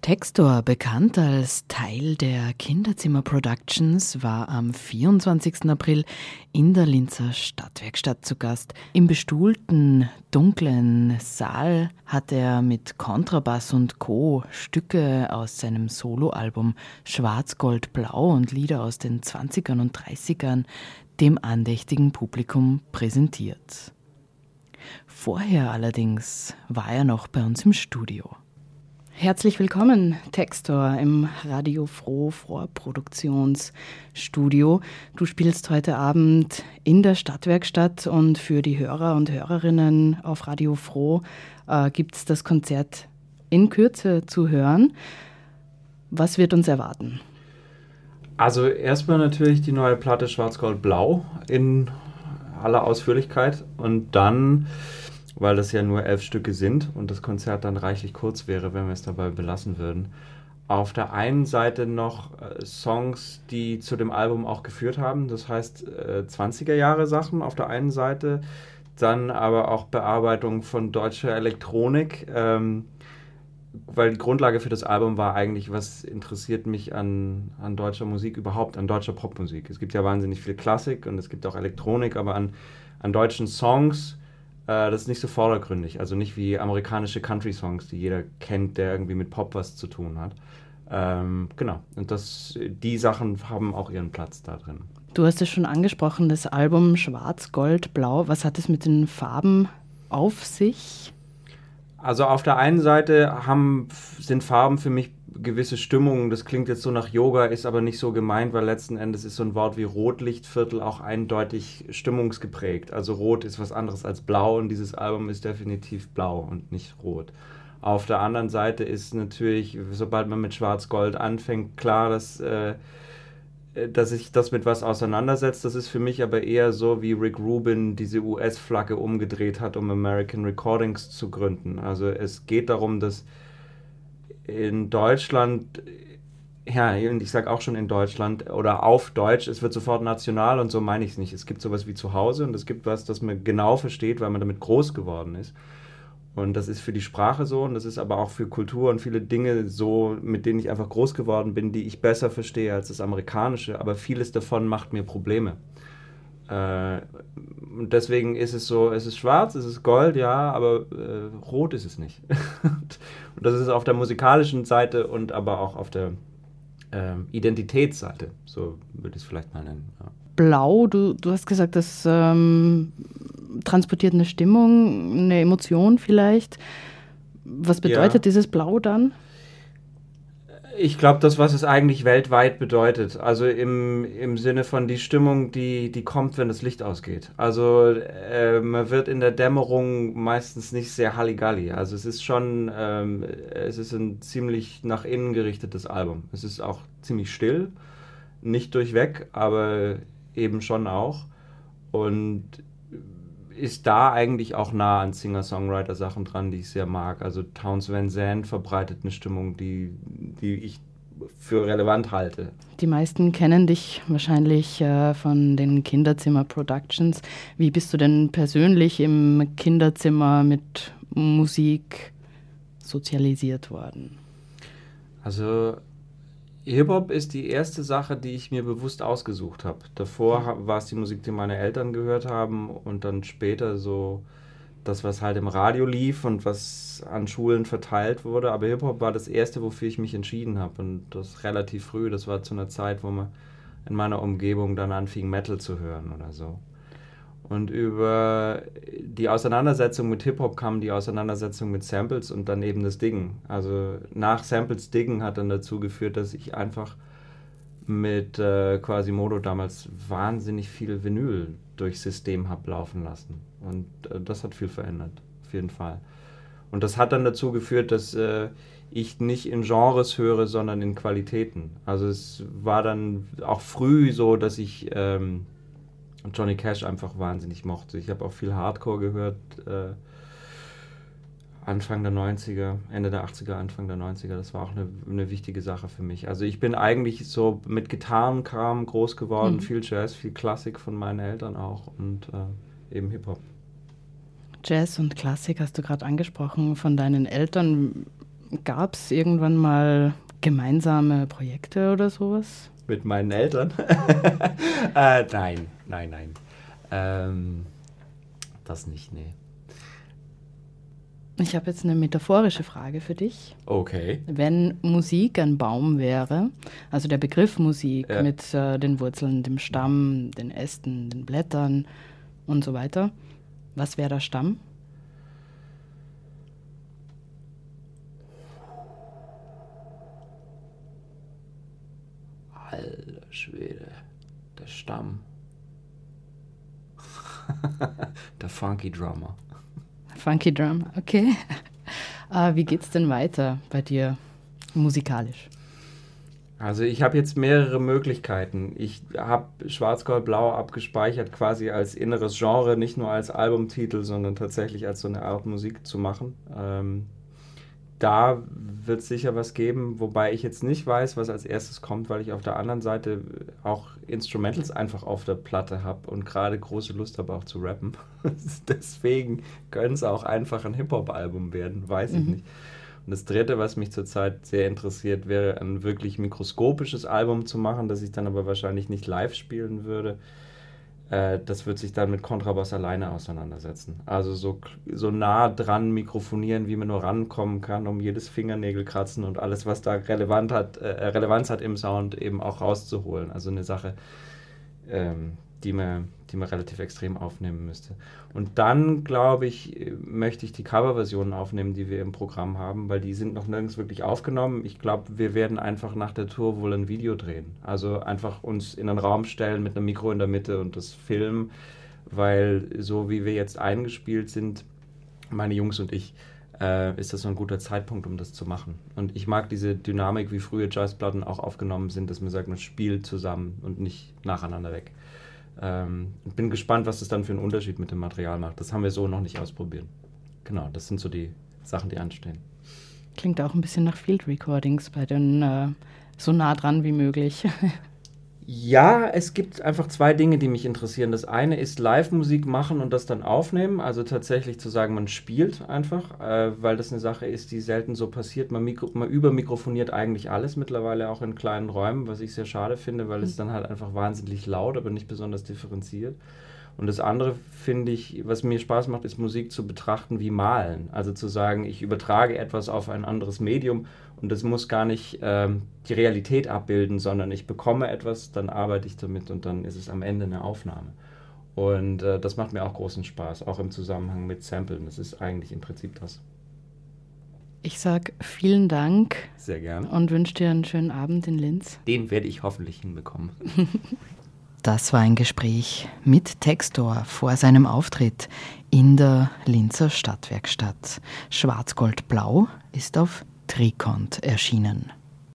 Textor, bekannt als Teil der Kinderzimmer Productions, war am 24. April in der Linzer Stadtwerkstatt zu Gast. Im bestuhlten, dunklen Saal hat er mit Kontrabass und Co. Stücke aus seinem Soloalbum Schwarz-Gold-Blau und Lieder aus den 20ern und 30ern dem andächtigen Publikum präsentiert. Vorher allerdings war er noch bei uns im Studio. Herzlich willkommen, Textor, im Radio Froh Vorproduktionsstudio. Du spielst heute Abend in der Stadtwerkstatt und für die Hörer und Hörerinnen auf Radio Froh äh, gibt es das Konzert in Kürze zu hören. Was wird uns erwarten? Also erstmal natürlich die neue Platte Schwarz-Gold-Blau in aller Ausführlichkeit und dann weil das ja nur elf Stücke sind und das Konzert dann reichlich kurz wäre, wenn wir es dabei belassen würden. Auf der einen Seite noch äh, Songs, die zu dem Album auch geführt haben, das heißt äh, 20er Jahre Sachen auf der einen Seite, dann aber auch Bearbeitung von deutscher Elektronik, ähm, weil die Grundlage für das Album war eigentlich, was interessiert mich an, an deutscher Musik überhaupt, an deutscher Popmusik. Es gibt ja wahnsinnig viel Klassik und es gibt auch Elektronik, aber an, an deutschen Songs das ist nicht so vordergründig. Also nicht wie amerikanische Country-Songs, die jeder kennt, der irgendwie mit Pop was zu tun hat. Ähm, genau. Und das, die Sachen haben auch ihren Platz da drin. Du hast es schon angesprochen, das Album Schwarz, Gold, Blau. Was hat es mit den Farben auf sich? Also auf der einen Seite haben, sind Farben für mich gewisse Stimmungen. Das klingt jetzt so nach Yoga, ist aber nicht so gemeint, weil letzten Endes ist so ein Wort wie Rotlichtviertel auch eindeutig stimmungsgeprägt. Also Rot ist was anderes als Blau und dieses Album ist definitiv blau und nicht rot. Auf der anderen Seite ist natürlich, sobald man mit Schwarz-Gold anfängt, klar, dass, äh, dass sich das mit was auseinandersetzt. Das ist für mich aber eher so, wie Rick Rubin diese US-Flagge umgedreht hat, um American Recordings zu gründen. Also es geht darum, dass in Deutschland, ja, und ich sage auch schon in Deutschland oder auf Deutsch, es wird sofort national und so meine ich es nicht. Es gibt sowas wie zu Hause und es gibt was, das man genau versteht, weil man damit groß geworden ist. Und das ist für die Sprache so und das ist aber auch für Kultur und viele Dinge so, mit denen ich einfach groß geworden bin, die ich besser verstehe als das Amerikanische. Aber vieles davon macht mir Probleme. Äh, und deswegen ist es so, es ist schwarz, es ist Gold, ja, aber äh, rot ist es nicht. und das ist auf der musikalischen Seite und aber auch auf der äh, Identitätsseite, so würde ich es vielleicht mal nennen. Ja. Blau, du, du hast gesagt, das ähm, transportiert eine Stimmung, eine Emotion vielleicht. Was bedeutet ja. dieses Blau dann? Ich glaube, das, was es eigentlich weltweit bedeutet. Also im, im Sinne von die Stimmung, die, die kommt, wenn das Licht ausgeht. Also äh, man wird in der Dämmerung meistens nicht sehr Halligalli. Also es ist schon, ähm, es ist ein ziemlich nach innen gerichtetes Album. Es ist auch ziemlich still, nicht durchweg, aber eben schon auch. Und ist da eigentlich auch nah an Singer-Songwriter-Sachen dran, die ich sehr mag. Also Towns Van Zandt verbreitet eine Stimmung, die, die ich für relevant halte. Die meisten kennen dich wahrscheinlich äh, von den Kinderzimmer Productions. Wie bist du denn persönlich im Kinderzimmer mit Musik sozialisiert worden? Also Hip-Hop ist die erste Sache, die ich mir bewusst ausgesucht habe. Davor war es die Musik, die meine Eltern gehört haben und dann später so das, was halt im Radio lief und was an Schulen verteilt wurde. Aber Hip-Hop war das erste, wofür ich mich entschieden habe und das relativ früh. Das war zu einer Zeit, wo man in meiner Umgebung dann anfing, Metal zu hören oder so. Und über die Auseinandersetzung mit Hip-Hop kam die Auseinandersetzung mit Samples und dann eben das Diggen. Also nach Samples Diggen hat dann dazu geführt, dass ich einfach mit äh, Quasimodo damals wahnsinnig viel Vinyl durchs System habe laufen lassen. Und äh, das hat viel verändert, auf jeden Fall. Und das hat dann dazu geführt, dass äh, ich nicht in Genres höre, sondern in Qualitäten. Also es war dann auch früh so, dass ich ähm, und Johnny Cash einfach wahnsinnig mochte. Ich habe auch viel Hardcore gehört. Äh, Anfang der 90er, Ende der 80er, Anfang der 90er, das war auch eine, eine wichtige Sache für mich. Also ich bin eigentlich so mit Gitarrenkram groß geworden, mhm. viel Jazz, viel Klassik von meinen Eltern auch und äh, eben Hip-Hop. Jazz und Klassik hast du gerade angesprochen von deinen Eltern. Gab es irgendwann mal gemeinsame Projekte oder sowas? Mit meinen Eltern? äh, nein, nein, nein. Ähm, das nicht, nee. Ich habe jetzt eine metaphorische Frage für dich. Okay. Wenn Musik ein Baum wäre, also der Begriff Musik ja. mit äh, den Wurzeln, dem Stamm, den Ästen, den Blättern und so weiter, was wäre der Stamm? Alter Schwede, der Stamm. der Funky Drummer. Funky Drum, okay. Uh, wie geht's denn weiter bei dir musikalisch? Also ich habe jetzt mehrere Möglichkeiten. Ich habe Schwarz-Gold-Blau abgespeichert quasi als inneres Genre, nicht nur als Albumtitel, sondern tatsächlich als so eine Art Musik zu machen. Ähm, da wird es sicher was geben, wobei ich jetzt nicht weiß, was als erstes kommt, weil ich auf der anderen Seite auch Instrumentals einfach auf der Platte habe und gerade große Lust habe auch zu rappen. Deswegen könnte es auch einfach ein Hip-Hop-Album werden, weiß mhm. ich nicht. Und das dritte, was mich zurzeit sehr interessiert, wäre ein wirklich mikroskopisches Album zu machen, das ich dann aber wahrscheinlich nicht live spielen würde äh, das wird sich dann mit Kontrabass alleine auseinandersetzen. Also so, so nah dran mikrofonieren, wie man nur rankommen kann, um jedes Fingernägelkratzen und alles, was da relevant hat, äh, Relevanz hat im Sound, eben auch rauszuholen. Also eine Sache, ähm, die man, die man relativ extrem aufnehmen müsste. Und dann, glaube ich, möchte ich die Coverversionen aufnehmen, die wir im Programm haben, weil die sind noch nirgends wirklich aufgenommen. Ich glaube, wir werden einfach nach der Tour wohl ein Video drehen. Also einfach uns in einen Raum stellen mit einem Mikro in der Mitte und das filmen, weil so wie wir jetzt eingespielt sind, meine Jungs und ich, äh, ist das so ein guter Zeitpunkt, um das zu machen. Und ich mag diese Dynamik, wie frühe Jazzplatten auch aufgenommen sind, dass man sagt, man spielt zusammen und nicht nacheinander weg. Ähm, bin gespannt, was das dann für einen Unterschied mit dem Material macht. Das haben wir so noch nicht ausprobiert. Genau, das sind so die Sachen, die anstehen. Klingt auch ein bisschen nach Field Recordings bei den äh, so nah dran wie möglich. Ja, es gibt einfach zwei Dinge, die mich interessieren. Das eine ist Live-Musik machen und das dann aufnehmen. Also tatsächlich zu sagen, man spielt einfach, äh, weil das eine Sache ist, die selten so passiert. Man, mikro man übermikrofoniert eigentlich alles mittlerweile auch in kleinen Räumen, was ich sehr schade finde, weil mhm. es dann halt einfach wahnsinnig laut, aber nicht besonders differenziert. Und das andere finde ich, was mir Spaß macht, ist Musik zu betrachten wie Malen. Also zu sagen, ich übertrage etwas auf ein anderes Medium und das muss gar nicht ähm, die Realität abbilden, sondern ich bekomme etwas, dann arbeite ich damit und dann ist es am Ende eine Aufnahme. Und äh, das macht mir auch großen Spaß, auch im Zusammenhang mit Samplen. Das ist eigentlich im Prinzip das. Ich sage vielen Dank. Sehr gerne. Und wünsche dir einen schönen Abend in Linz. Den werde ich hoffentlich hinbekommen. Das war ein Gespräch mit Textor vor seinem Auftritt in der Linzer Stadtwerkstatt. Schwarz-Gold-Blau ist auf Trikont erschienen.